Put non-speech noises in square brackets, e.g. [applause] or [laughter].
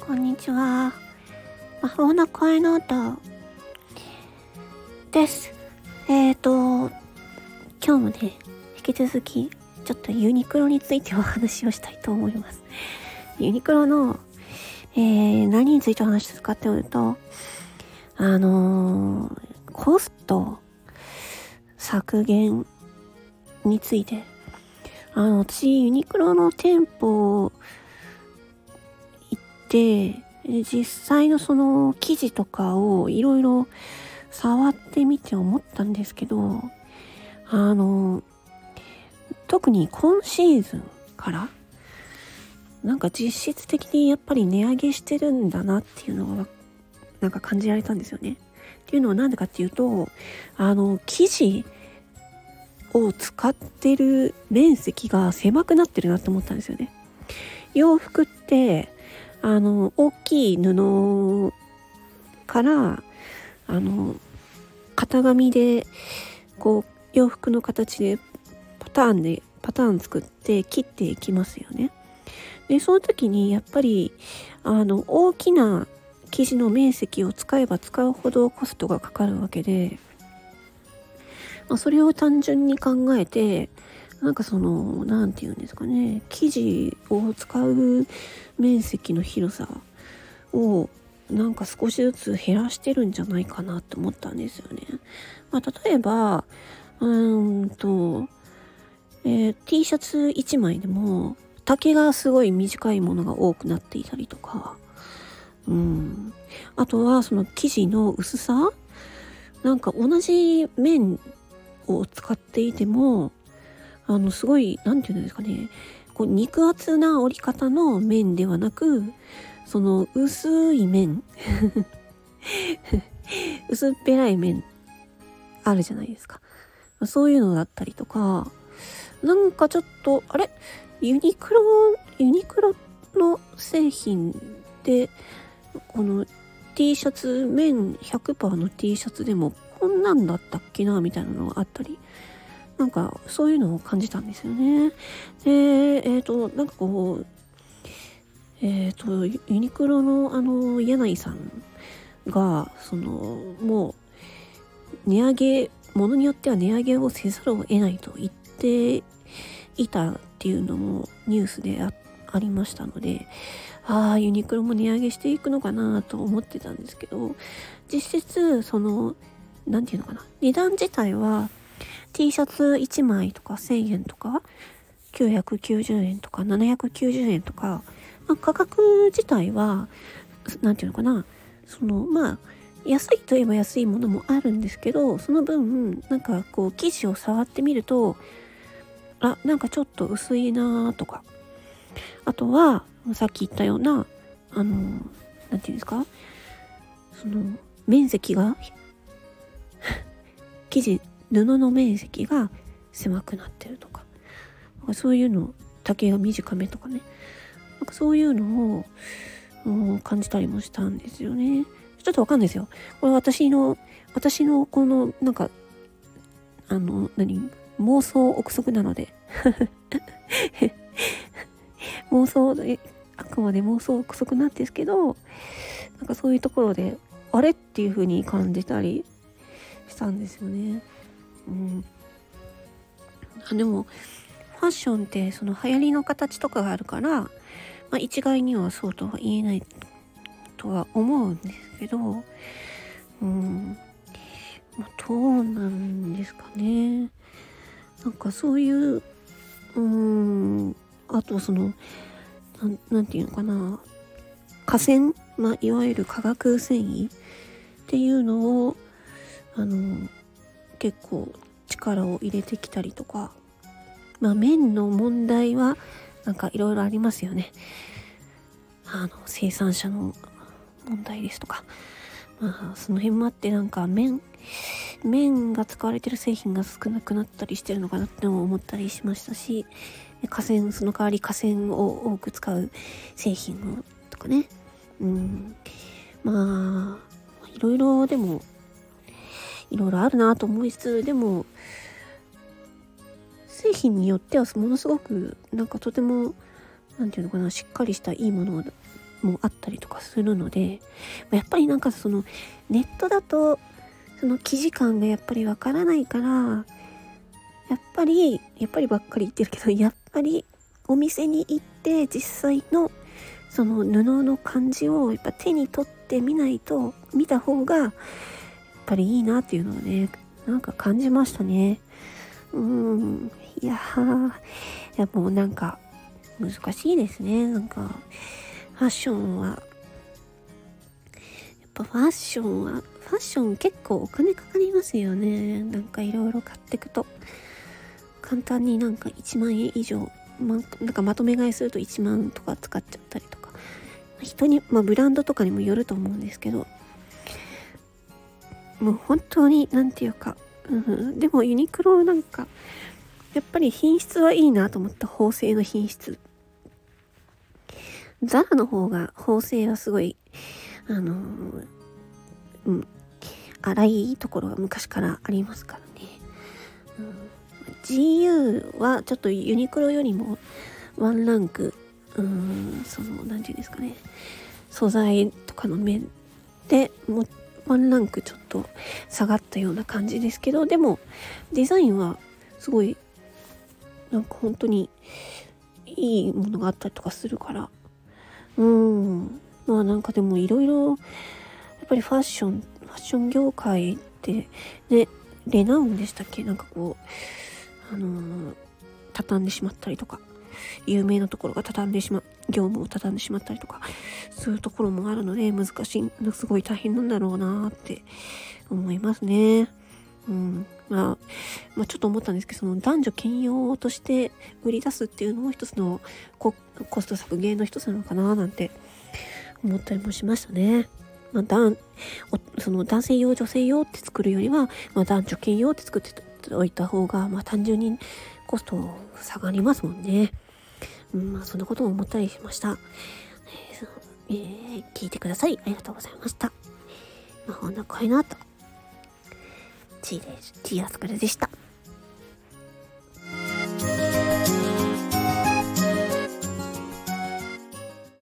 こんにちは。魔法の声の音です。えっ、ー、と、今日もね、引き続き、ちょっとユニクロについてお話をしたいと思います。ユニクロの、えー、何についてお話するかっていうと、あのー、コスト削減について、あの、私、ユニクロの店舗で、実際のその記事とかをいろいろ触ってみて思ったんですけど、あの、特に今シーズンからなんか実質的にやっぱり値上げしてるんだなっていうのがなんか感じられたんですよね。っていうのは何でかっていうと、あの、生地を使ってる面積が狭くなってるなって思ったんですよね。洋服ってあの、大きい布から、あの、型紙で、こう、洋服の形でパターンで、パターン作って切っていきますよね。で、その時にやっぱり、あの、大きな生地の面積を使えば使うほどコストがかかるわけで、まあ、それを単純に考えて、なんかその、何て言うんですかね、生地を使う面積の広さをなんか少しずつ減らしてるんじゃないかなって思ったんですよね。まあ、例えば、うーんと、えー、T シャツ1枚でも丈がすごい短いものが多くなっていたりとか、うん。あとはその生地の薄さなんか同じ面を使っていても、あの、すごい、なんていうんですかね、こう肉厚な折り方の面ではなく、その薄い面 [laughs] 薄っぺらい面あるじゃないですか。そういうのだったりとか、なんかちょっと、あれ？ユニクロ、ユニクロの製品で、この T シャツ、面100%の T シャツでもこんなんだったっけなみたいなのがあったりなんかそういうのを感じたんですよね。で、えっ、ー、と、なんかこう、えっ、ー、と、ユニクロのあの、柳井さんが、その、もう、値上げ、ものによっては値上げをせざるを得ないと言っていたっていうのもニュースであありましたので、ああ、ユニクロも値上げしていくのかなと思ってたんですけど、実質、その、なんていうのかな、値段自体は T シャツ1枚とか1000円とか、990円とか790円とか、まあ、価格自体は、なんていうのかな、その、まあ、安いといえば安いものもあるんですけど、その分、なんかこう、生地を触ってみると、あ、なんかちょっと薄いなとか、あとは、さっき言ったような、あの、なんていうんですか、その、面積が生地 [laughs] 布の面積が狭くなってるとかなんかそういうの丈が短めとかね。なんかそういうのを感じたりもしたんですよね。ちょっとわかんないですよ。これ私の私のこのなんかあの何妄想憶測なので。[laughs] 妄想であくまで妄想憶測なんですけどなんかそういうところであれっていう風に感じたりしたんですよね。うん、あでもファッションってその流行りの形とかがあるから、まあ、一概にはそうとは言えないとは思うんですけど、うん、まあ、どうなんですかね。なんかそういう、うん、あとその、なんていうのかな、河川、まあ、いわゆる化学繊維っていうのを、あの、結構力を入れてきたりとかまあ麺の問題はなんかいろいろありますよね。あの生産者の問題ですとか。まあその辺もあってなんか麺麺が使われてる製品が少なくなったりしてるのかなって思ったりしましたし河川その代わり河川を多く使う製品をとかね。うん。まあいろいろでもいろいろあるなと思いつつでも製品によってはものすごくなんかとても何て言うのかなしっかりしたいいものもあったりとかするのでやっぱりなんかそのネットだとその生地感がやっぱりわからないからやっぱりやっぱりばっかり言ってるけどやっぱりお店に行って実際のその布の感じをやっぱ手に取ってみないと見た方がぱりいいなっていうのをねなんか感じましたね。うーん。いやーもうなんか難しいですね。なんかファッションは。やっぱファッションはファッション結構お金かかりますよね。なんかいろいろ買ってくと。簡単になんか1万円以上ま、なんかまとめ買いすると1万とか使っちゃったりとか。人に、まあ、ブランドとかにもよると思うんですけど。もう本当に何て言うか、うん、でもユニクロなんかやっぱり品質はいいなと思った縫製の品質。ザラの方が縫製はすごいあのうん荒いところが昔からありますからね、うん GU はちょっとユニクロよりもワンランク、うん、その、何て言うんですかね、素材とかの面でもワンランクちょっと下がったような感じですけど、でもデザインはすごい、なんか本当にいいものがあったりとかするから、うん、まあなんかでもいろいろ、やっぱりファッション、ファッション業界ってね、レナウンでしたっけ？なんかこう、あのー、畳んでしまったりとか、有名なところが畳んでしまう、業務を畳んでしまったりとか、そういうところもあるので、難しい、すごい大変なんだろうなって思いますね。うん。まあ、まあ、ちょっと思ったんですけど、その男女兼用として売り出すっていうのも一つのコスト削減の一つなのかななんて思ったりもしましたね。まあ、その男性用、女性用って作るよりは、まあ、男女兼用って作っておいた方が、まあ、単純にコスト下がりますもんね。うん、まあ、そんなことを思ったりしました。えー、え、聞いてくださいありがとうございました。魔法の声の後、チーです。チーアスクルでした。